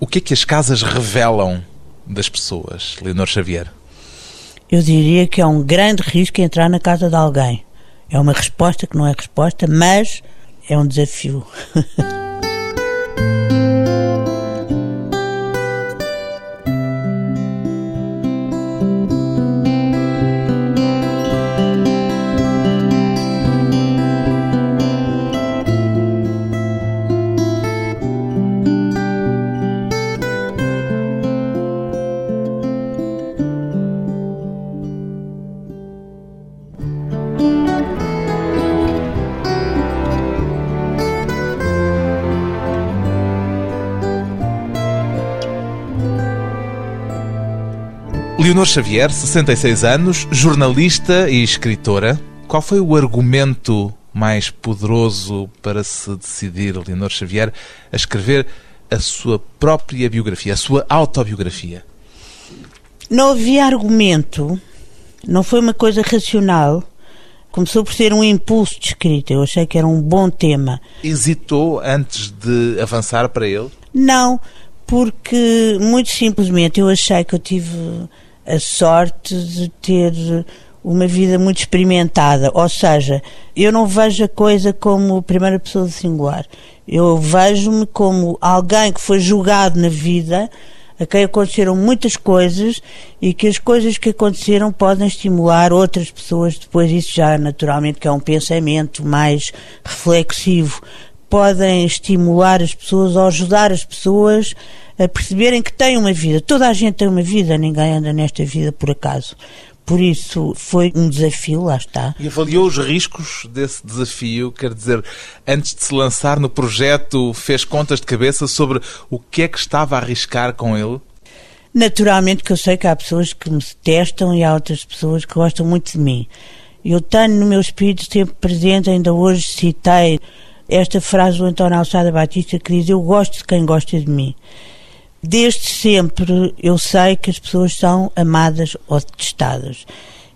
O que é que as casas revelam das pessoas, Leonor Xavier? Eu diria que é um grande risco entrar na casa de alguém. É uma resposta que não é resposta, mas é um desafio. Leonor Xavier, 66 anos, jornalista e escritora. Qual foi o argumento mais poderoso para se decidir, Leonor Xavier, a escrever a sua própria biografia, a sua autobiografia? Não havia argumento, não foi uma coisa racional. Começou por ser um impulso de escrita. Eu achei que era um bom tema. Hesitou antes de avançar para ele? Não, porque muito simplesmente eu achei que eu tive a sorte de ter uma vida muito experimentada, ou seja, eu não vejo a coisa como primeira pessoa de singular. Eu vejo-me como alguém que foi julgado na vida, a quem aconteceram muitas coisas e que as coisas que aconteceram podem estimular outras pessoas. Depois, isso já naturalmente que é um pensamento mais reflexivo, podem estimular as pessoas ou ajudar as pessoas a perceberem que têm uma vida. Toda a gente tem uma vida, ninguém anda nesta vida por acaso. Por isso foi um desafio, lá está. E avaliou os riscos desse desafio? Quer dizer, antes de se lançar no projeto, fez contas de cabeça sobre o que é que estava a arriscar com ele? Naturalmente que eu sei que há pessoas que me detestam e há outras pessoas que gostam muito de mim. Eu tenho no meu espírito sempre presente, ainda hoje citei esta frase do António Alçada Batista que diz: Eu gosto de quem gosta de mim. Desde sempre eu sei que as pessoas são amadas ou detestadas.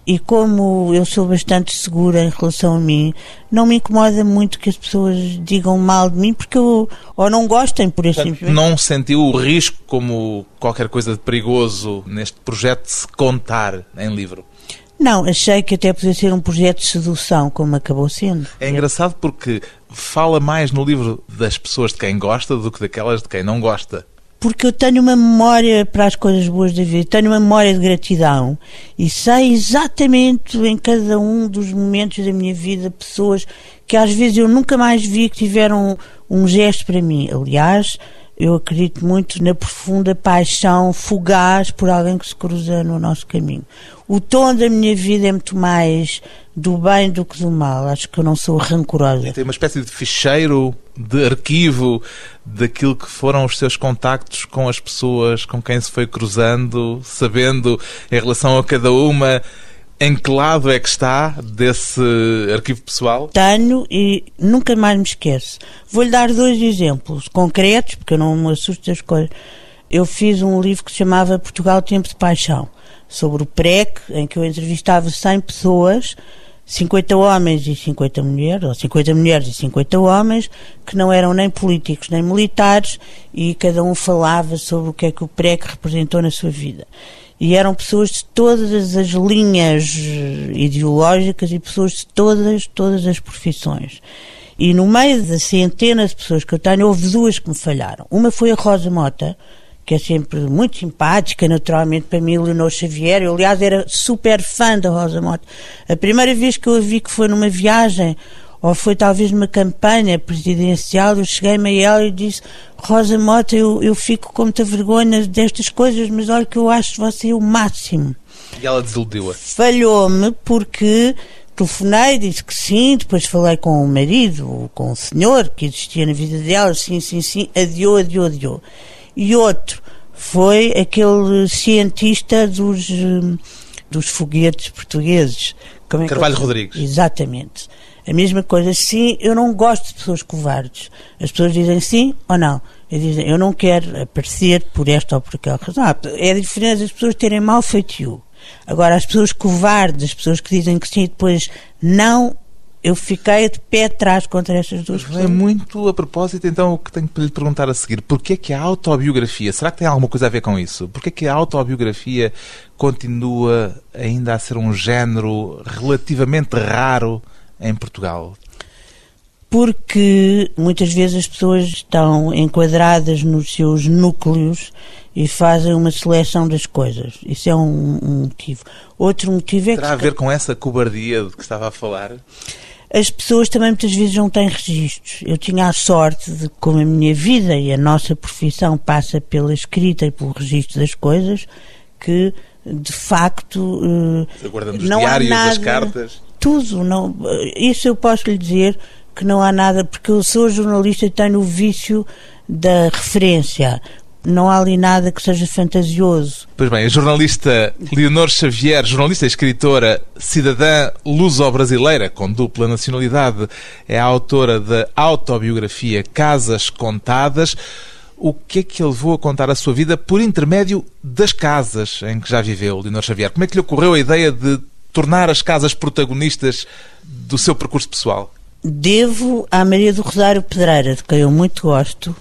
E como eu sou bastante segura em relação a mim, não me incomoda muito que as pessoas digam mal de mim porque eu ou não gostem por isso. Não sentiu o risco como qualquer coisa de perigoso neste projeto de se contar em livro? Não, achei que até podia ser um projeto de sedução, como acabou sendo. É engraçado porque fala mais no livro das pessoas de quem gosta do que daquelas de quem não gosta porque eu tenho uma memória para as coisas boas da vida, tenho uma memória de gratidão e sei exatamente em cada um dos momentos da minha vida pessoas que às vezes eu nunca mais vi que tiveram um gesto para mim. Aliás, eu acredito muito na profunda paixão fugaz por alguém que se cruza no nosso caminho. O tom da minha vida é muito mais do bem do que do mal. Acho que eu não sou rancorosa. Tem uma espécie de ficheiro, de arquivo daquilo que foram os seus contactos com as pessoas com quem se foi cruzando, sabendo em relação a cada uma em que lado é que está desse arquivo pessoal? Tenho e nunca mais me esqueço. Vou-lhe dar dois exemplos concretos, porque eu não me assusto das coisas. Eu fiz um livro que se chamava Portugal Tempo de Paixão, sobre o PREC, em que eu entrevistava 100 pessoas 50 homens e 50 mulheres, ou 50 mulheres e 50 homens, que não eram nem políticos nem militares, e cada um falava sobre o que é que o PREC representou na sua vida. E eram pessoas de todas as linhas ideológicas e pessoas de todas, todas as profissões. E no meio da centena de pessoas que eu tenho, houve duas que me falharam. Uma foi a Rosa Mota, que é sempre muito simpática, naturalmente, para mim, Leonor Xavier. Eu, aliás, era super fã da Rosa Mota. A primeira vez que eu a vi que foi numa viagem, ou foi talvez numa campanha presidencial, eu cheguei-me a ela e disse: Rosa Mota, eu, eu fico com muita vergonha destas coisas, mas olha que eu acho você o máximo. E ela desiludiu-a? Falhou-me porque telefonei, disse que sim, depois falei com o marido, com o senhor que existia na vida dela, sim, sim, sim, adiou, adiou, adiou e outro foi aquele cientista dos, hum, dos foguetes portugueses. Como é Carvalho Rodrigues. Exatamente. A mesma coisa. Sim, eu não gosto de pessoas covardes. As pessoas dizem sim ou não. Eu dizem, eu não quero aparecer por esta ou por aquela razão. Ah, é diferente as pessoas terem mal feitio. Agora, as pessoas covardes, as pessoas que dizem que sim e depois não, Eu fiquei de pé atrás contra essas duas É pessoas. muito a propósito, então, o que tenho para lhe perguntar a seguir. Porquê é que a autobiografia, será que tem alguma coisa a ver com isso? Porquê é que a autobiografia continua ainda a ser um género relativamente raro em Portugal? Porque muitas vezes as pessoas estão enquadradas nos seus núcleos e fazem uma seleção das coisas. Isso é um, um motivo. Outro motivo é que Terá a ver com essa cobardia de que estava a falar? As pessoas também muitas vezes não têm registros. Eu tinha a sorte de, como a minha vida e a nossa profissão passa pela escrita e pelo registro das coisas, que de facto eh, Guardando os não há diários, as nada- cartas. tudo. Não, isso eu posso lhe dizer que não há nada, porque eu sou jornalista e tenho o vício da referência. Não há ali nada que seja fantasioso. Pois bem, a jornalista Leonor Xavier, jornalista e escritora cidadã luso-brasileira com dupla nacionalidade, é a autora da autobiografia Casas Contadas. O que é que a levou a contar a sua vida por intermédio das casas em que já viveu, Leonor Xavier? Como é que lhe ocorreu a ideia de tornar as casas protagonistas do seu percurso pessoal? Devo à Maria do Rosário Pedreira, de quem eu muito gosto.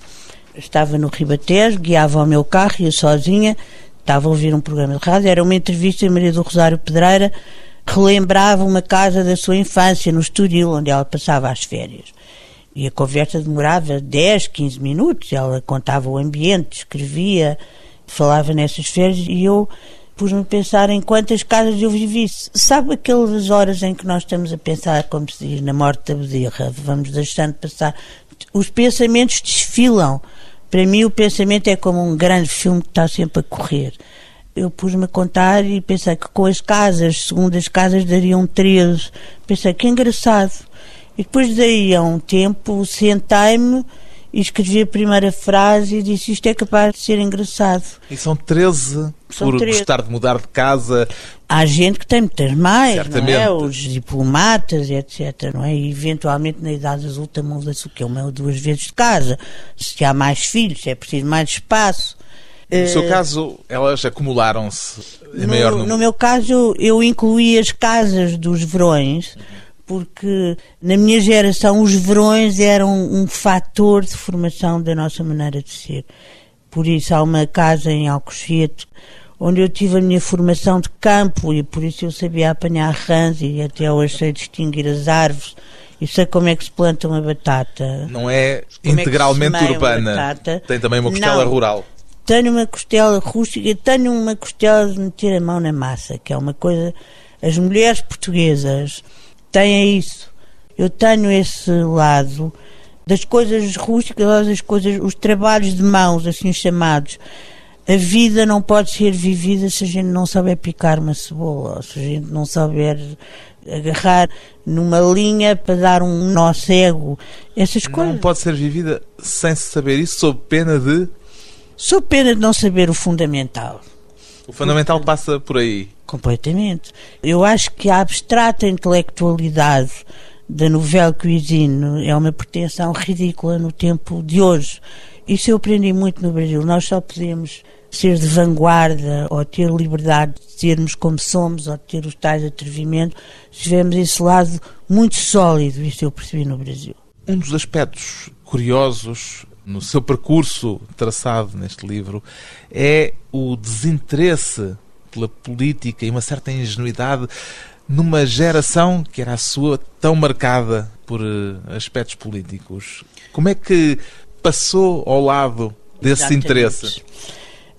Estava no Ribatejo, guiava o meu carro, ia sozinha, estava a ouvir um programa de rádio, era uma entrevista a Maria do Rosário Pedreira, relembrava uma casa da sua infância, no Estoril, onde ela passava as férias. E a conversa demorava 10, 15 minutos, ela contava o ambiente, escrevia, falava nessas férias e eu pus-me a pensar em quantas casas eu vivi. Sabe aquelas horas em que nós estamos a pensar, como se diz, na morte da bezerra, vamos deixando passar. Os pensamentos desfilam. Para mim, o pensamento é como um grande filme que está sempre a correr. Eu pus-me a contar e pensei que com as casas, segundo as casas, dariam 13. Pensei que engraçado. E depois daí, a um tempo, sentei-me e escrevi a primeira frase e disse isto é capaz de ser engraçado. E são 13 São por 13. gostar de mudar de casa. Há gente que tem muitas mais, não é? Os diplomatas, etc, não é? E eventualmente na idade adulta muda-se o quê? Uma ou duas vezes de casa. Se há mais filhos, se é preciso mais espaço. No seu caso, elas acumularam-se em No, maior no número. meu caso, eu incluí as casas dos verões, porque na minha geração os verões eram um fator de formação da nossa maneira de ser. Por isso há uma casa em Alcochete onde eu tive a minha formação de campo e por isso eu sabia apanhar rãs e até hoje sei distinguir as árvores e sei como é que se planta uma batata. Não é Como é integralmente uma urbana. Tem também uma costela Não. rural. Tenho uma costela rústica, tenho uma costela de meter a mão na massa, que é uma coisa. As mulheres portuguesas têm isso. Eu tenho esse lado das coisas rústicas, das coisas, os trabalhos de mãos, assim chamados. A vida não pode ser vivida se a gente não souber picar uma cebola, se a gente não souber agarrar numa linha para dar um nó cego. Essas Não coisas. pode ser vivida sem se saber isso, sob pena de. Sou pena de não saber o fundamental. O fundamental passa por aí. Completamente. Eu acho que a abstrata intelectualidade da novela cuisine é uma pretensão ridícula no tempo de hoje. Isso eu aprendi muito no Brasil. Nós só podemos ser de vanguarda ou ter liberdade de sermos como somos ou ter os tais atrevimentos se tivermos esse lado muito sólido. Isso eu percebi no Brasil. Um dos aspectos curiosos no seu percurso traçado neste livro é o desinteresse pela política e uma certa ingenuidade numa geração que era a sua tão marcada por eh, aspectos políticos. Como é que passou ao lado desse Exatamente. interesse?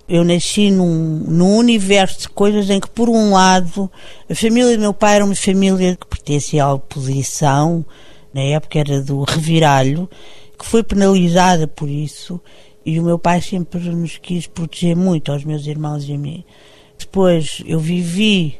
Eu nasci num, num universo de coisas em que, por um lado, a família do meu pai era uma família que pertencia à oposição, na época era do reviralho, que foi penalizada por isso, e o meu pai sempre nos quis proteger muito, aos meus irmãos e a mim. Depois, eu vivi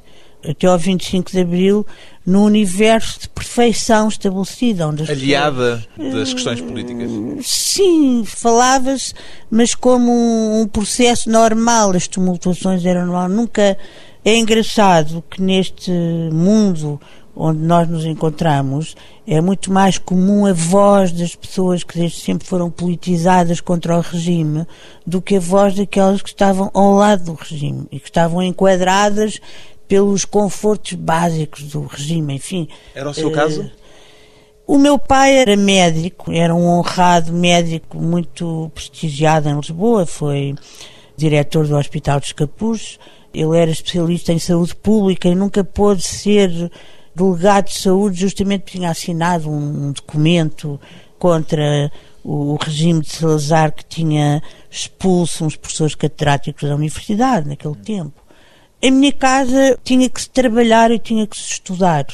até ao 25 de Abril num universo de perfeição estabelecida, onde as pessoas- Aliada das questões políticas. Sim, falava-se, mas como um, um processo normal, as tumultuações eram normal. Nunca é engraçado que neste mundo onde nós nos encontramos é muito mais comum a voz das pessoas que desde sempre foram politizadas contra o regime do que a voz daquelas que estavam ao lado do regime e que estavam enquadradas pelos confortos básicos do regime, enfim. Era o seu Eh, caso? O meu pai era médico, era um honrado médico muito prestigiado em Lisboa, foi diretor do Hospital dos Capuzes, ele era especialista em saúde pública e nunca pôde ser delegado de saúde justamente tinha assinado um documento contra o regime de Salazar que tinha expulso uns professores catedráticos da universidade naquele tempo. Em minha casa tinha que se trabalhar e tinha que se estudar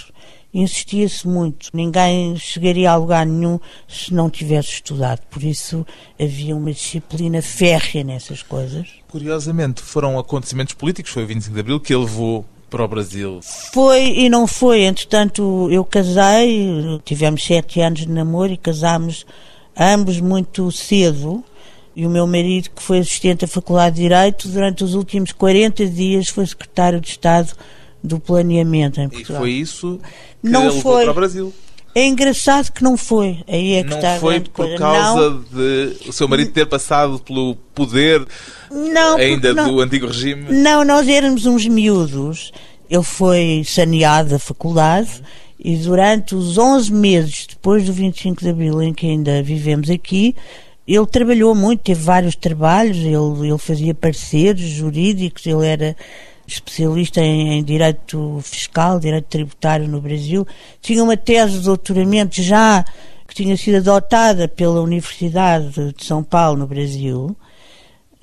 insistia-se muito. Ninguém chegaria a lugar nenhum se não tivesse estudado. Por isso havia uma disciplina férrea nessas coisas. Curiosamente, foram acontecimentos políticos, foi o 25 de Abril, que ele levou para o Brasil. Foi e não foi. Entretanto, eu casei, tivemos sete anos de namoro e casámos ambos muito cedo. E o meu marido, que foi assistente da Faculdade de Direito, durante os últimos 40 dias foi secretário de Estado do planeamento em Portugal. E foi isso que não levou foi. para o Brasil. É engraçado que não foi. Aí é que não está foi por coisa. causa não. de o seu marido ter passado pelo poder não, ainda não, do antigo regime? Não, nós éramos uns miúdos. Ele foi saneado da faculdade e durante os 11 meses depois do 25 de Abril, em que ainda vivemos aqui, ele trabalhou muito, teve vários trabalhos, ele, ele fazia pareceres jurídicos, ele era especialista em, em, direito fiscal, direito tributário no Brasil, tinha uma tese de doutoramento já que tinha sido adotada pela Universidade de São Paulo, no Brasil.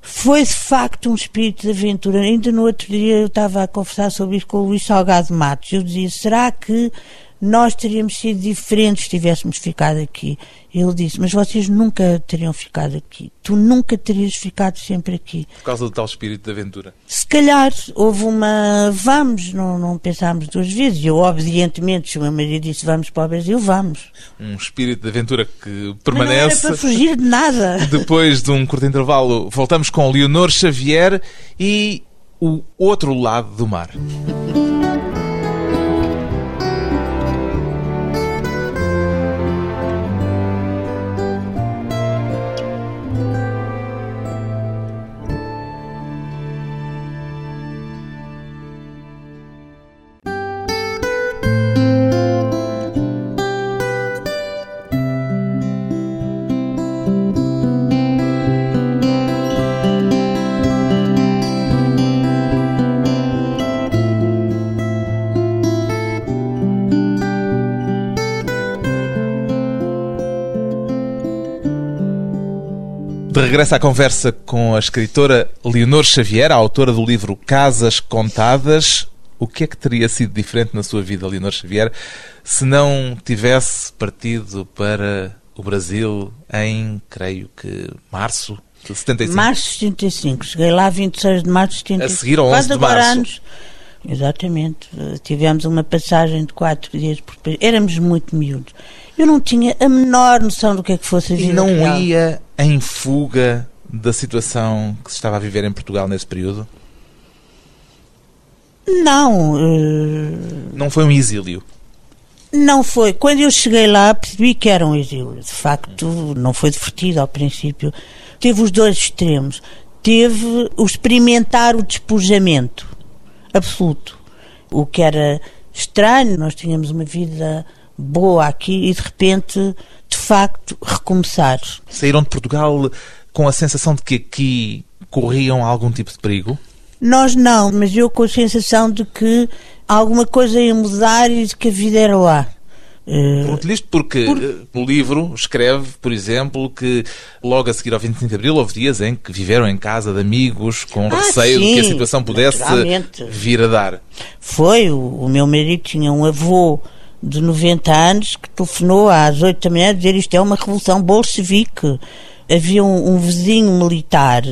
Foi de facto um espírito de aventura. Ainda no outro dia eu estava a conversar sobre isso com o Luís Salgado Matos. Eu dizia: será que nós teríamos sido diferentes se tivéssemos ficado aqui. Ele disse, mas vocês nunca teriam ficado aqui. Tu nunca terias ficado sempre aqui. Por causa do tal espírito de aventura? Se calhar houve uma vamos, não, não pensámos duas vezes. Eu, obedientemente, se o meu marido disse vamos para o Brasil, vamos. Um espírito de aventura que permanece. Mas não era para fugir de nada. Depois de um curto intervalo, voltamos com Leonor Xavier e o outro lado do mar. De regresso à conversa com a escritora Leonor Xavier, a autora do livro Casas Contadas. O que é que teria sido diferente na sua vida, Leonor Xavier, se não tivesse partido para o Brasil em, creio que, março de 75? Março de 75. Cheguei lá 26 de março de 75. A seguir ao 11 de março. Anos. Exatamente. Tivemos uma passagem de quatro dias por país. Éramos muito miúdos. Eu não tinha a menor noção do que é que fosse a vida E não real. ia em fuga da situação que se estava a viver em Portugal nesse período? Não. Uh... Não foi um exílio? Não foi. Quando eu cheguei lá, percebi que era um exílio. De facto, não foi divertido ao princípio. Teve os dois extremos. Teve o experimentar o despojamento absoluto. O que era estranho, nós tínhamos uma vida boa aqui e de repente, de facto, recomeçar. Saíram de Portugal com a sensação de que aqui corriam algum tipo de perigo? Nós não, mas eu com a sensação de que alguma coisa ia mudar e de que a vida era lá. Pergunto-lhe isto porque Por... Eh, no livro escreve, por exemplo, que logo a seguir ao 25 de Abril houve dias em que viveram em casa de amigos com ah, receio sim, de que a situação pudesse vir a dar. Foi, o, o meu marido tinha um avô de 90 anos que telefonou às 8 da manhã a dizer isto é uma revolução bolchevique. Havia um, um vizinho militar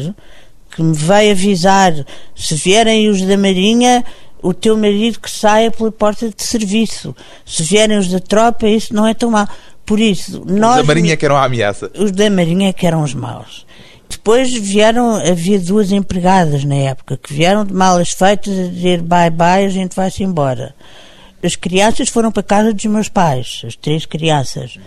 que me veio avisar se vierem os da Marinha o teu marido que saia pela porta de serviço. Se vierem os da tropa, isso não é tão mal. Por isso, nós. Os da Marinha que eram a ameaça. Os da Marinha que eram os maus. Depois vieram, havia duas empregadas na época que vieram de malas feitas a dizer bye bye, a gente vai-se embora. As crianças foram para a casa dos meus pais, as três crianças,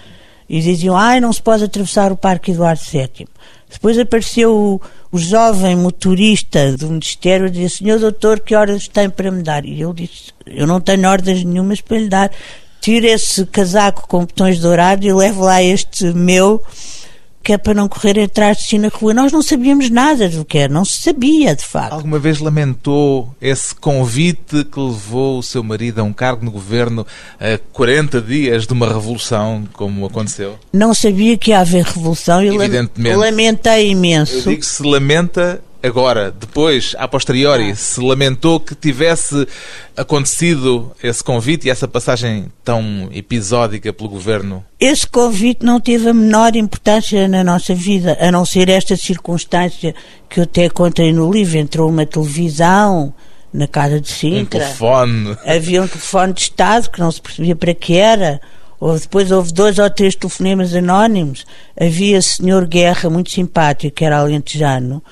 e diziam: ai, não se pode atravessar o Parque Eduardo VII. Depois apareceu o, o jovem motorista do Ministério e disse: Senhor doutor, que horas tem para me dar? E eu disse: Eu não tenho ordens nenhumas para lhe dar. tiro esse casaco com botões dourados e levo lá este meu que é para não correr atrás de si na rua. Nós não sabíamos nada do que era, não se sabia de facto. Alguma vez lamentou esse convite que levou o seu marido a um cargo no governo a 40 dias de uma revolução, como aconteceu? Não sabia que ia haver revolução e lamentei imenso. Eu digo se lamenta agora, depois, a posteriori, ah. se lamentou que tivesse acontecido esse convite e essa passagem tão episódica pelo governo? Esse convite não teve a menor importância na nossa vida, a não ser esta circunstância que eu até contei no livro. Entrou uma televisão na casa de Sintra. Um telefone. Havia um telefone de Estado que não se percebia para que era. Houve, depois houve dois ou três telefonemas anónimos. Havia senhor Guerra, muito simpático, que era alentejano,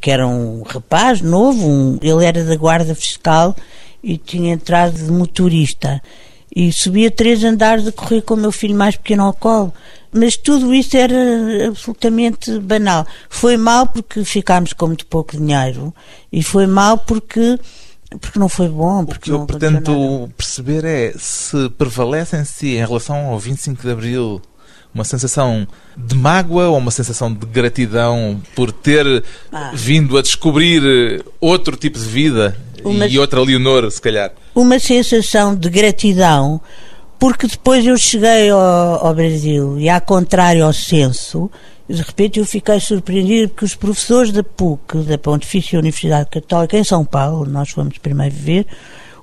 que era um rapaz novo, um, ele era da guarda fiscal e tinha entrado de motorista e subia três andares a correr com o meu filho mais pequeno ao colo. Mas tudo isso era absolutamente banal. Foi mal porque ficámos com muito pouco dinheiro e foi mal porque porque não foi bom. Porque o que eu pretendo perceber é se prevalece em si em relação ao 25 de Abril uma sensação de mágoa ou uma sensação de gratidão por ter ah. vindo a descobrir outro tipo de vida uma, e outra Leonor, se calhar? Uma sensação de gratidão, porque depois eu cheguei ao, ao Brasil e, ao contrário ao censo, de repente eu fiquei surpreendido porque os professores da PUC, da Pontifícia Universidade Católica, em São Paulo, nós fomos primeiro ver,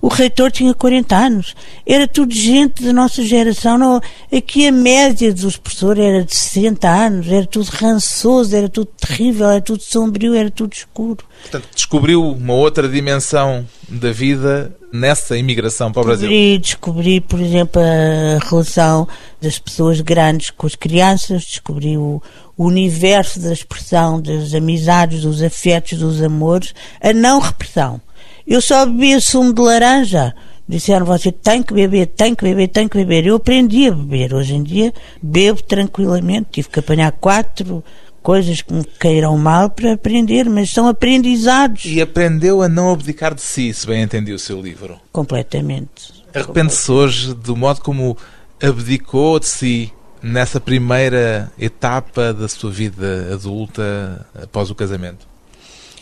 o reitor tinha 40 anos. Era tudo gente da nossa geração. Não, aqui a média dos professores era de 60 anos. Era tudo rançoso, era tudo terrível, era tudo sombrio, era tudo escuro. Portanto, descobriu uma outra dimensão da vida nessa imigração para o Brasil? Descobri, descobri, por exemplo, a relação das pessoas grandes com as crianças, descobri o, o universo da expressão das amizades, dos afetos, dos amores, a não repressão. Eu só bebia sumo de laranja. Disseram você tem que beber, tem que beber, tem que beber. Eu aprendi a beber. Hoje em dia bebo tranquilamente. Tive que apanhar quatro coisas que me caíram mal para aprender, mas são aprendizados. E aprendeu a não abdicar de si, se bem entendi o seu livro. Completamente. Arrepende-se hoje do modo como abdicou de si nessa primeira etapa da sua vida adulta após o casamento?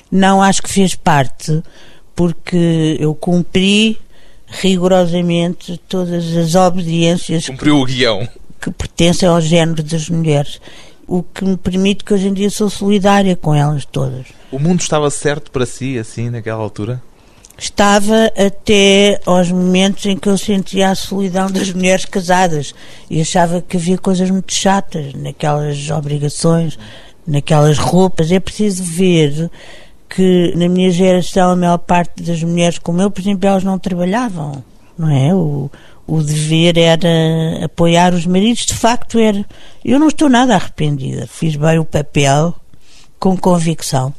Não acho que fez parte porque eu cumpri rigorosamente todas as obediências. Cumpriu o guião. Que pertencem ao género das mulheres. O que me permite que hoje em dia sou solidária com elas todas. O mundo estava certo para si, assim, naquela altura? Estava até aos momentos em que eu sentia a solidão das mulheres casadas e achava que havia coisas muito chatas naquelas obrigações, naquelas roupas. É preciso ver que na minha geração a maior parte das mulheres como eu, por exemplo, elas não trabalhavam, não é? O, o dever era apoiar os maridos, de facto era. Eu não estou nada arrependida, fiz bem o papel com convicção.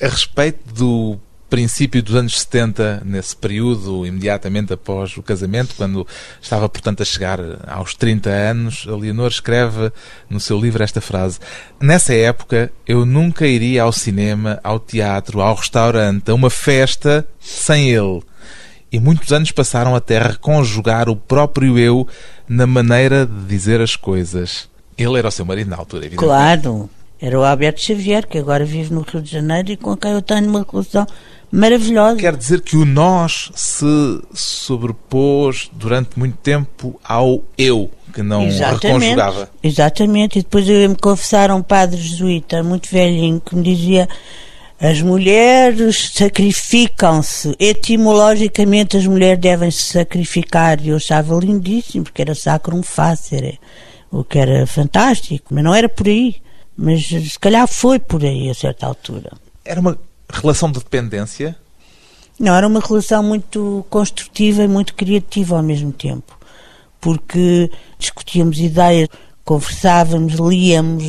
A respeito do princípio dos anos 70, nesse período imediatamente após o casamento, quando estava, portanto, a chegar aos 30 anos, a Leonor escreve no seu livro esta frase: Nessa época, eu nunca iria ao cinema, ao teatro, ao restaurante, a uma festa sem ele. E muitos anos passaram até reconjugar o próprio eu na maneira de dizer as coisas. Ele era o seu marido na altura, evidentemente. Claro, era o Alberto Xavier, que agora vive no Rio de Janeiro e com quem eu tenho uma relação maravilhosa. Quer dizer que o nós se sobrepôs durante muito tempo ao eu, que não exatamente, reconjugava. Exatamente, e depois eu me confessar a um padre jesuíta muito velhinho que me dizia as mulheres sacrificam-se, etimologicamente as mulheres devem se sacrificar, e eu achava lindíssimo, porque era sacrum facere, o que era fantástico, mas não era por aí, mas se calhar foi por aí a certa altura. Era uma relação de dependência? Não, era uma relação muito construtiva e muito criativa ao mesmo tempo, porque discutíamos ideias, conversávamos, líamos,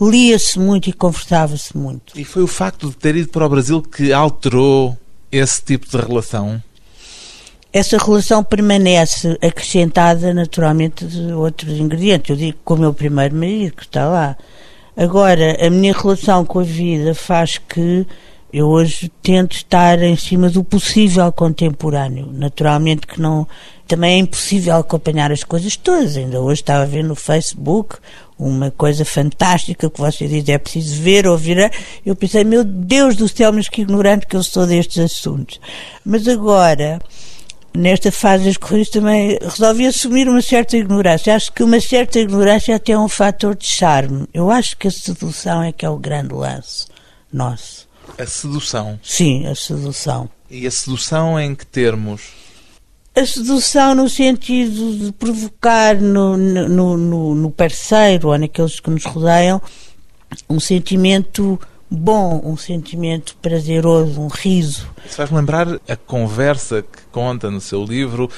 lia-se muito e conversava-se muito. E foi o facto de ter ido para o Brasil que alterou esse tipo de relação? Essa relação permanece acrescentada naturalmente de outros ingredientes. Eu digo com o meu primeiro marido que está lá. Agora, a minha relação com a vida faz que Eu hoje tento estar em cima do possível contemporâneo. Naturalmente que não. Também é impossível acompanhar as coisas todas. Ainda hoje estava a ver no Facebook uma coisa fantástica que você diz é preciso ver, ouvir. Eu pensei, meu Deus do céu, mas que ignorante que eu sou destes assuntos. Mas agora, nesta fase das corridas, também resolvi assumir uma certa ignorância. Acho que uma certa ignorância até é um fator de charme. Eu acho que a sedução é que é o grande lance nosso. A sedução. Sim, a sedução. E a sedução em que termos? A sedução no sentido de provocar no, no, no, no parceiro ou naqueles que nos rodeiam um sentimento bom, um sentimento prazeroso, um riso. Isso faz-me lembrar a conversa que conta no seu livro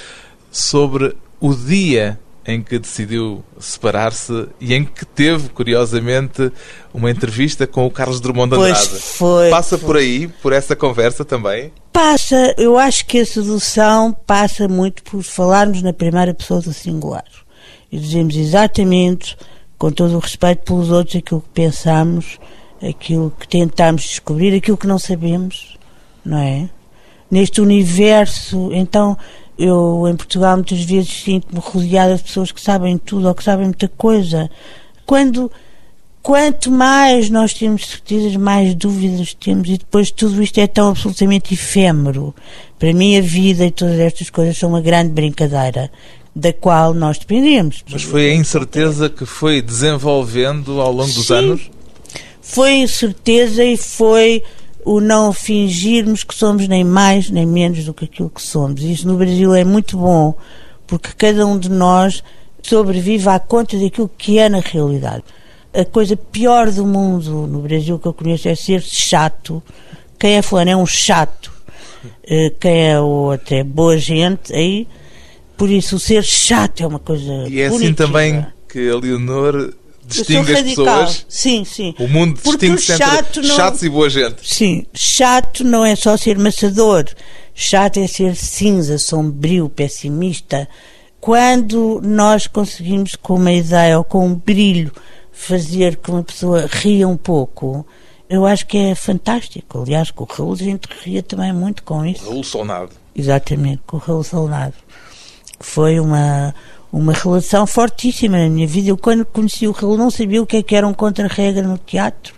sobre o dia em que decidiu separar-se e em que teve, curiosamente, uma entrevista com o Carlos Drummond de Andrade. Pois foi. Passa foi. por aí, por essa conversa também? Passa, eu acho que a sedução passa muito por falarmos na primeira pessoa do singular. E dizemos exatamente, com todo o respeito pelos outros, aquilo que pensamos, aquilo que tentamos descobrir, aquilo que não sabemos, não é? Neste universo, então, eu, em Portugal, muitas vezes sinto-me rodeada de pessoas que sabem tudo ou que sabem muita coisa. Quando, quanto mais nós temos certezas, mais dúvidas temos, e depois tudo isto é tão absolutamente efêmero. Para mim, a vida e todas estas coisas são uma grande brincadeira da qual nós dependemos. Mas foi a incerteza que foi desenvolvendo ao longo dos Sim. anos? Foi incerteza e foi o não fingirmos que somos nem mais nem menos do que aquilo que somos. Isso no Brasil é muito bom, porque cada um de nós sobrevive à conta daquilo que é na realidade. A coisa pior do mundo no Brasil que eu conheço é ser chato. Quem é fulano é um chato. Eh, Quem é o outro é boa gente. Aí, por isso, o ser chato é uma coisa E é assim também que a Leonor distingue as radical. pessoas. Sim, sim. O mundo Porque o distingue-se chato entre não- chatos e boa gente. Sim, chato não é só ser maçador. Chato é ser cinza, sombrio, pessimista. Quando nós conseguimos, com uma ideia ou com um brilho, fazer que uma pessoa ria um pouco, eu acho que é fantástico. Aliás, com o Raul a gente ria também muito com isso. Raul Sonado. Exatamente, com o Raul Salnado. Foi uma, uma relação fortíssima na minha vida. Eu, quando conheci o Raul, não sabia o que, é que era um contra-regra no teatro.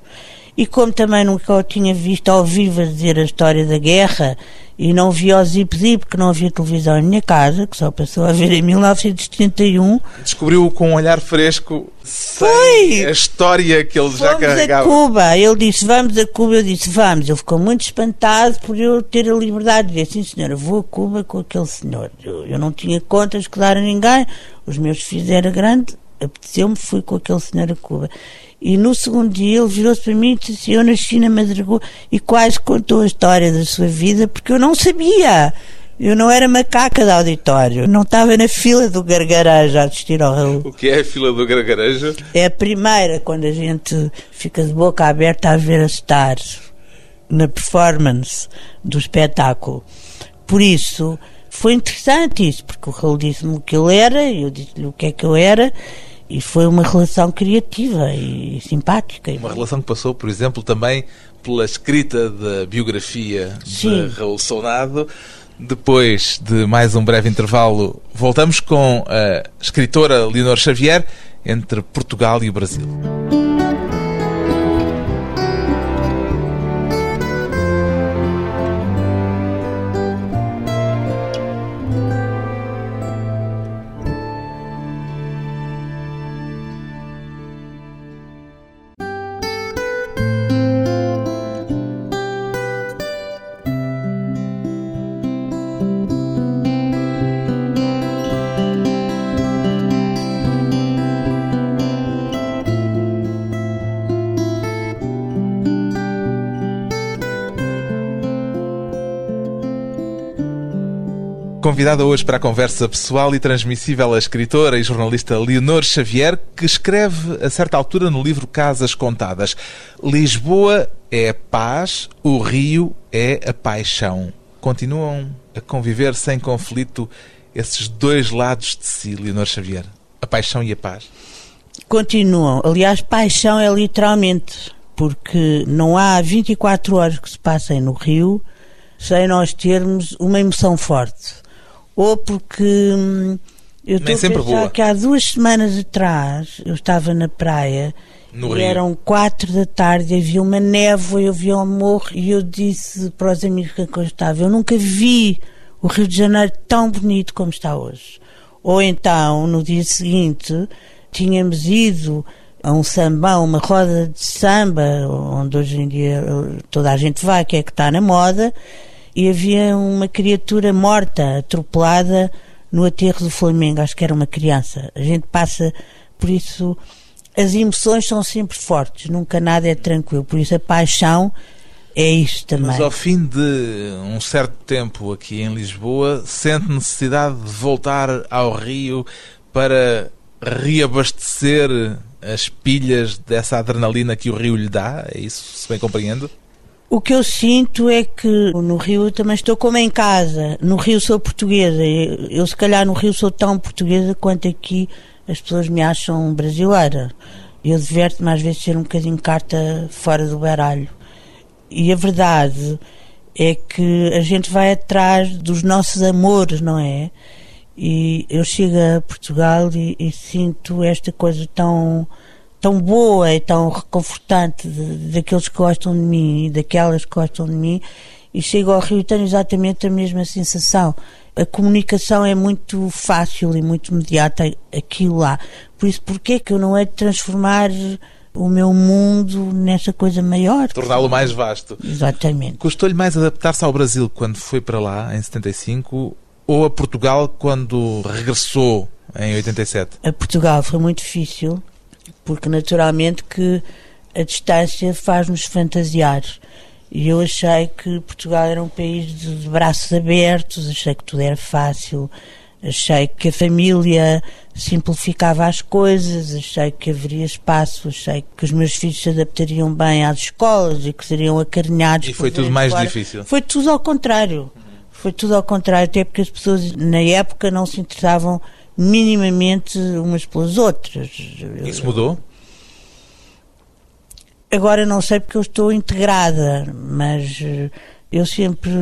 E como também nunca o tinha visto ao vivo a dizer a história da guerra e não via o Zip Zip, que não havia televisão em minha casa, que só passou a ver em 1971, Descobriu com um olhar fresco Foi! a história que ele já Fomos a carregava. Cuba. Ele disse, vamos a Cuba. Eu disse, vamos. Ele ficou muito espantado por eu ter a liberdade de dizer, sim senhora, vou a Cuba com aquele senhor. Eu, eu não tinha contas que dar a ninguém. Os meus filhos eram grandes. Apeteceu-me, fui com aquele senhor a Cuba. E no segundo dia ele virou-se para mim e disse eu nasci na Madragoa e quase contou a história da sua vida porque eu não sabia. Eu não era macaca de auditório. Não estava na fila do gargarejo a assistir ao Raul. O que é a fila do gargarejo? É a primeira quando a gente fica de boca aberta a ver a stars na performance do espetáculo. Por isso, foi interessante isso, porque o Raul disse-me o que ele era, e eu disse-lhe o que é que eu era, e foi uma relação criativa e simpática. Uma relação que passou, por exemplo, também pela escrita da biografia Sim. de Raul Sonado. Depois de mais um breve intervalo, voltamos com a escritora Leonor Xavier entre Portugal e o Brasil. Convidada hoje para a conversa pessoal e transmissível a escritora e jornalista Leonor Xavier, que escreve a certa altura no livro Casas Contadas: Lisboa é a paz, o Rio é a paixão. Continuam a conviver sem conflito esses dois lados de si, Leonor Xavier? A paixão e a paz? Continuam. Aliás, paixão é literalmente porque não há 24 horas que se passem no Rio sem nós termos uma emoção forte. Ou porque hum, eu estou a pensar boa. que há duas semanas atrás eu estava na praia no e Rio. eram quatro da tarde, havia uma névoa, eu vi ao morro e eu disse para os amigos que eu estava, eu nunca vi o Rio de Janeiro tão bonito como está hoje. Ou então, no dia seguinte, tínhamos ido a um sambão, uma roda de samba, onde hoje em dia toda a gente vai, que é que está na moda, e havia uma criatura morta, atropelada no aterro do Flamengo, acho que era uma criança. A gente passa por isso, as emoções são sempre fortes, nunca nada é tranquilo, por isso a paixão é isto também. Mas ao fim de um certo tempo aqui em Lisboa, sente necessidade de voltar ao Rio para reabastecer as pilhas dessa adrenalina que o Rio lhe dá? É isso, se bem compreendo? O que eu sinto é que no Rio também estou como em casa. No Rio sou portuguesa. Eu, eu se calhar no Rio sou tão portuguesa quanto aqui as pessoas me acham brasileira. Eu diverto-me às vezes ser um bocadinho carta fora do baralho. E a verdade é que a gente vai atrás dos nossos amores, não é? E eu chego a Portugal e, e sinto esta coisa tão tão boa e tão reconfortante daqueles que gostam de mim e daquelas que gostam de mim e chego ao Rio e tenho exatamente a mesma sensação. A comunicação é muito fácil e muito imediata aqui lá. Por isso, porquê que eu não é de transformar o meu mundo nessa coisa maior? Torná-lo mais vasto. Exatamente. Custou-lhe mais adaptar-se ao Brasil quando foi para lá, em 75, ou a Portugal quando regressou em 87? A Portugal foi muito difícil porque naturalmente que a distância faz-nos fantasiar. E eu achei que Portugal era um país de braços abertos, achei que tudo era fácil, achei que a família simplificava as coisas, achei que haveria espaço, achei que os meus filhos se adaptariam bem às escolas e que seriam acarinhados. E foi tudo mais difícil? Foi tudo ao contrário. Foi tudo ao contrário, até porque as pessoas na época não se interessavam minimamente umas pelas outras. Isso mudou? Agora não sei porque eu estou integrada, mas eu sempre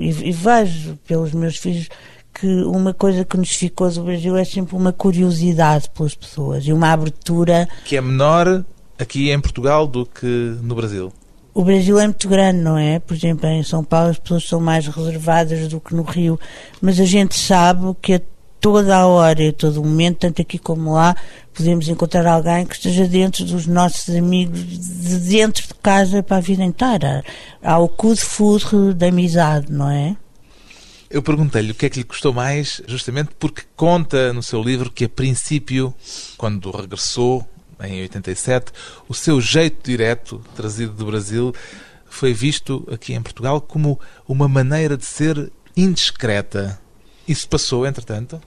e, vejo pelos meus filhos que uma coisa que nos ficou do Brasil é sempre uma curiosidade pelas pessoas e uma abertura. Que é menor aqui em Portugal do que no Brasil. O Brasil é muito grande, não é? Por exemplo, em São Paulo as pessoas são mais reservadas do que no Rio, mas a gente sabe que a toda a hora e todo momento, tanto aqui como lá, podemos encontrar alguém que esteja dentro dos nossos amigos, de dentro de casa para a vida inteira. Há o cude da amizade, não é? Eu perguntei-lhe o que é que lhe custou mais, justamente porque conta no seu livro que, a princípio, quando regressou, em 87, o seu jeito direto, trazido do Brasil, foi visto aqui em Portugal como uma maneira de ser indiscreta. Isso passou, entretanto?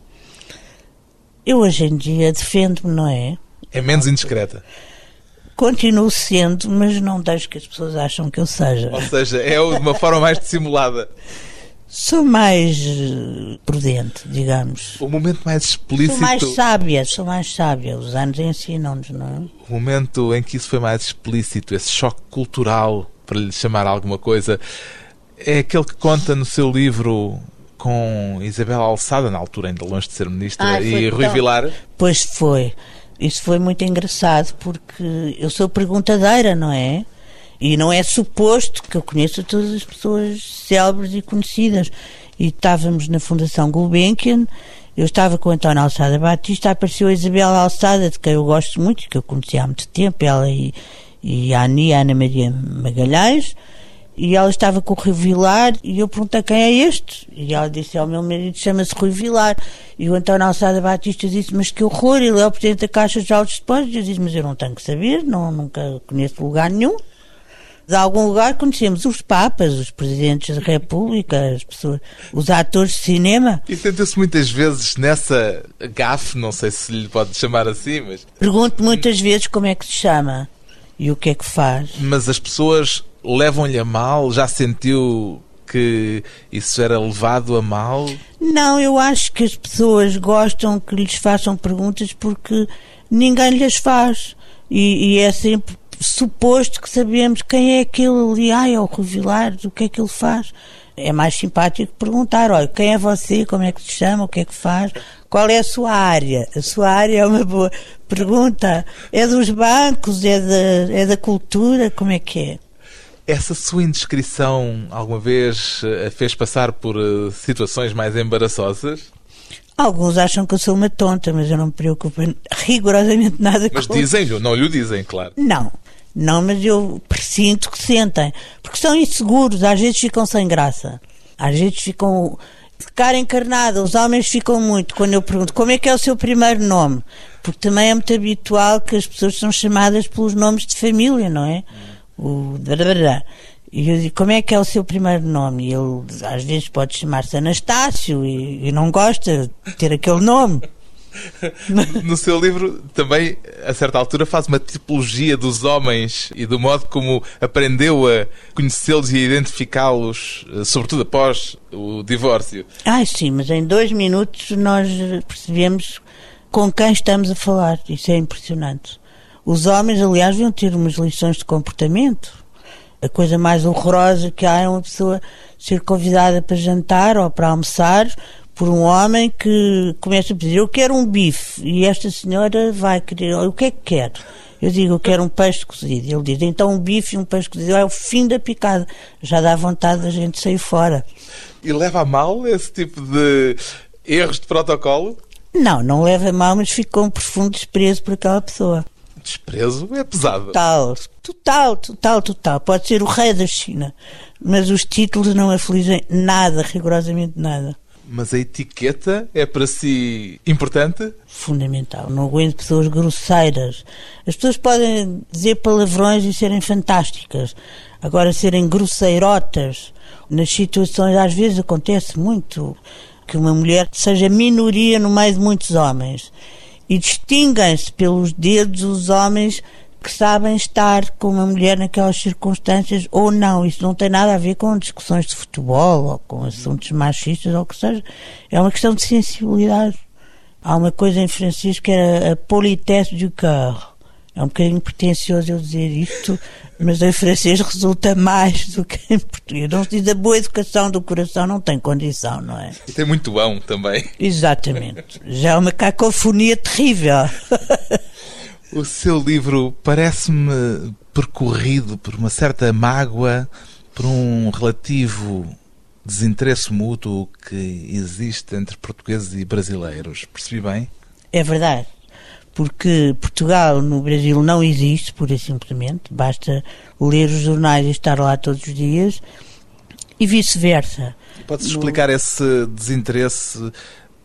Eu hoje em dia defendo-me, não é? É menos indiscreta. Continuo sendo, mas não deixo que as pessoas acham que eu seja. Ou seja, é de uma forma mais dissimulada. Sou mais uh, prudente, digamos. O momento mais explícito. Sou mais sábia, sou mais sábia. Os anos ensinam-nos, não é? O momento em que isso foi mais explícito, esse choque cultural, para lhe chamar alguma coisa, é aquele que conta no seu livro com Isabel Alçada, na altura ainda longe de ser ministra, e Rui tão... Vilar? Pois foi. Isso foi muito engraçado porque eu sou perguntadeira, não é? E não é suposto que eu conheça todas as pessoas célebres e conhecidas. E estávamos na Fundação Gulbenkian, eu estava com António Alçada Batista, apareceu a Isabel Alçada, de quem eu gosto muito, que eu conheci há muito tempo, ela e, e a Ani, a Ana Maria Magalhães, e ela estava com o Rui Vilar e eu perguntei quem é este. E ela disse: É o meu marido, chama-se Rui Vilar. E o António Alçada Batista disse: Mas que horror, ele é o presidente da Caixa de Altos Depósitos. Eu disse: Mas eu não tenho que saber, não, nunca conheço lugar nenhum. De algum lugar conhecemos os papas, os presidentes da República, as pessoas, os atores de cinema. E tenta-se muitas vezes nessa gafe, não sei se lhe pode chamar assim, mas. Pergunto muitas vezes como é que se chama e o que é que faz. Mas as pessoas levam-lhe a mal? Já sentiu que isso era levado a mal? Não, eu acho que as pessoas gostam que lhes façam perguntas porque ninguém lhes faz. E, e é sempre suposto que sabemos quem é aquele ali, ai, é o Rui Vilar, o que é que ele faz. É mais simpático perguntar, olha, quem é você, como é que se chama, o que é que faz, qual é a sua área? A sua área é uma boa pergunta. É dos bancos, é da, é da cultura, como é que é? Essa sua indiscrição alguma vez a fez passar por uh, situações mais embaraçosas? Alguns acham que eu sou uma tonta, mas eu não me preocupo rigorosamente nada mas com Mas dizem-lhe, não lhe dizem, claro. Não, não, mas eu presinto que sentem. Porque são inseguros, às vezes ficam sem graça. Às vezes ficam de cara encarnada. Os homens ficam muito quando eu pergunto como é que é o seu primeiro nome. Porque também é muito habitual que as pessoas são chamadas pelos nomes de família, não é? O e eu digo, como é que é o seu primeiro nome? E ele, às vezes, pode chamar-se Anastácio e, e não gosta de ter aquele nome. No seu livro também, a certa altura, faz uma tipologia dos homens e do modo como aprendeu a conhecê-los e a identificá-los, eh, sobretudo após o divórcio. Ah, sim, mas em dois minutos nós percebemos com quem estamos a falar. Isso é impressionante. Os homens, aliás, deviam ter umas lições de comportamento. A coisa mais horrorosa que há é uma pessoa ser convidada para jantar ou para almoçar por um homem que começa a pedir: Eu quero um bife. E esta senhora vai querer: O que é que quer? Eu digo: Eu quero um peixe cozido. Ele diz: Então um bife e um peixe cozido é o fim da picada. Já dá vontade da gente sair fora. E leva a mal esse tipo de erros de protocolo? Não, não leva a mal, mas fica com um profundo desprezo por aquela pessoa. Desprezo é pesado. Total, total, total, total. Pode ser o rei da China, mas os títulos não afligem nada, rigorosamente nada. Mas a etiqueta é para si importante? Fundamental. Não aguento pessoas grosseiras. As pessoas podem dizer palavrões e serem fantásticas. Agora, serem grosseirotas nas situações, às vezes acontece muito que uma mulher seja minoria no meio de muitos homens. E distinguem-se pelos dedos os homens que sabem estar com uma mulher naquelas circunstâncias ou não. Isso não tem nada a ver com discussões de futebol ou com assuntos machistas ou o que seja. É uma questão de sensibilidade. Há uma coisa em francês que era a politesse du cœur. É um bocadinho pretencioso eu dizer isto, mas em francês resulta mais do que em português. Não se diz a boa educação do coração, não tem condição, não é? E tem muito bom também. Exatamente. Já é uma cacofonia terrível. O seu livro parece-me percorrido por uma certa mágoa, por um relativo desinteresse mútuo que existe entre portugueses e brasileiros. Percebi bem? É verdade. Porque Portugal no Brasil não existe, pura e simplesmente. Basta ler os jornais e estar lá todos os dias. E vice-versa. Pode-se explicar no... esse desinteresse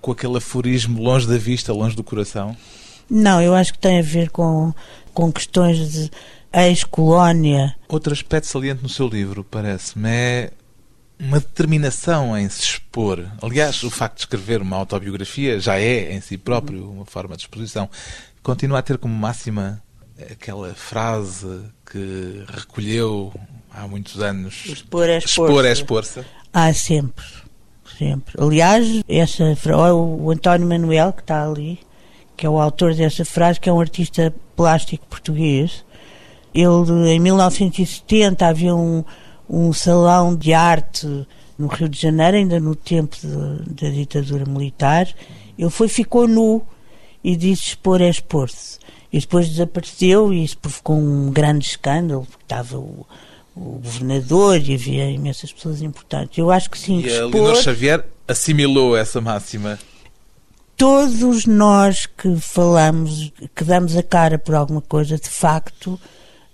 com aquele aforismo longe da vista, longe do coração? Não, eu acho que tem a ver com, com questões de ex-colónia. Outro aspecto saliente no seu livro, parece-me, é uma determinação em se expor. Aliás, o facto de escrever uma autobiografia já é em si próprio uma forma de exposição. Continua a ter como máxima aquela frase que recolheu há muitos anos. Expor é expor-se. Expor é expor-se. Ah, sempre. Sempre. Aliás, essa, o António Manuel, que está ali, que é o autor dessa frase, que é um artista plástico português. Ele, em 1970, havia um, um salão de arte no Rio de Janeiro, ainda no tempo da ditadura militar. Ele foi, ficou nu e disse expor é expor-se. E depois desapareceu e isso provocou um grande escândalo, porque estava o, o governador e havia imensas pessoas importantes. Eu acho que sim. E expor... a Leonor Xavier assimilou essa máxima todos nós que falamos, que damos a cara por alguma coisa, de facto,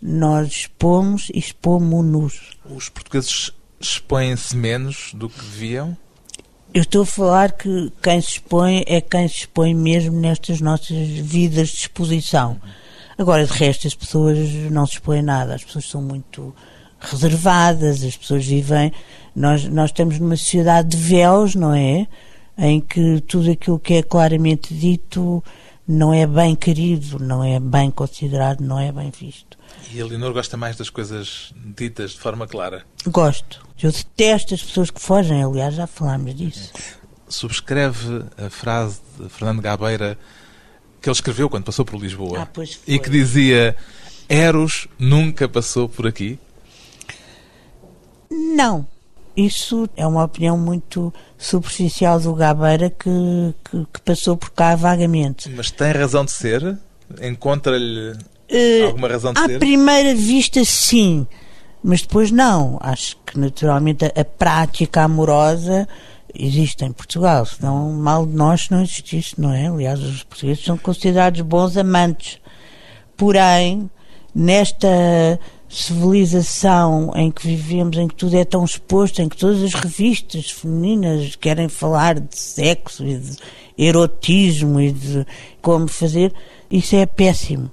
nós expomos e expomos-nos. Os portugueses expõem-se menos do que deviam? Eu estou a falar que quem se expõe é quem se expõe mesmo nestas nossas vidas de exposição. Agora, de resto, as pessoas não se expõem nada, as pessoas são muito reservadas, as pessoas vivem. Nós, nós estamos numa sociedade de véus, não é? em que tudo aquilo que é claramente dito não é bem querido, não é bem considerado, não é bem visto. E a Leonor gosta mais das coisas ditas de forma clara? Gosto. Eu detesto as pessoas que fogem, aliás, já falámos disso. Subscreve a frase de Fernando Gabeira que ele escreveu quando passou por Lisboa ah, e que dizia Eros nunca passou por aqui? Não. Isso é uma opinião muito superficial do Gabeira que, que, que passou por cá vagamente. Mas tem razão de ser? Encontra-lhe Uh, alguma razão de à ser? primeira vista, sim. Mas depois não. Acho que naturalmente a, a prática amorosa existe em Portugal. Senão, mal de nós não existisse, não é? Aliás, os portugueses são considerados bons amantes. Porém, nesta civilização em que vivemos, em que tudo é tão exposto, em que todas as revistas femininas querem falar de sexo e de erotismo e de como fazer, isso é péssimo,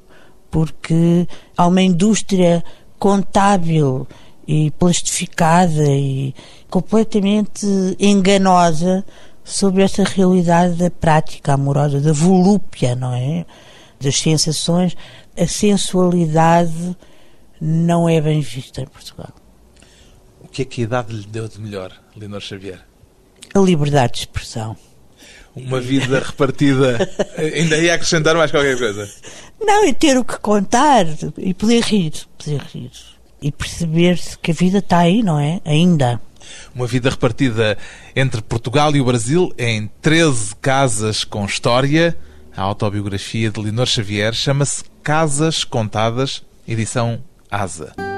porque há uma indústria contábil e plastificada e completamente enganosa sobre essa realidade da prática amorosa, da volúpia, não é? Das sensações. A sensualidade não é bem vista em Portugal. O que é que a idade lhe deu de melhor, Leonor Xavier? A liberdade de expressão. Uma vida repartida. Ainda ia acrescentar mais qualquer coisa. Não, e ter o que contar e poder rir, poder rir. E perceber-se que a vida está aí, não é? Ainda. Uma vida repartida entre Portugal e o Brasil em 13 casas com história. A autobiografia de Leonor Xavier chama-se Casas Contadas, edição Asa.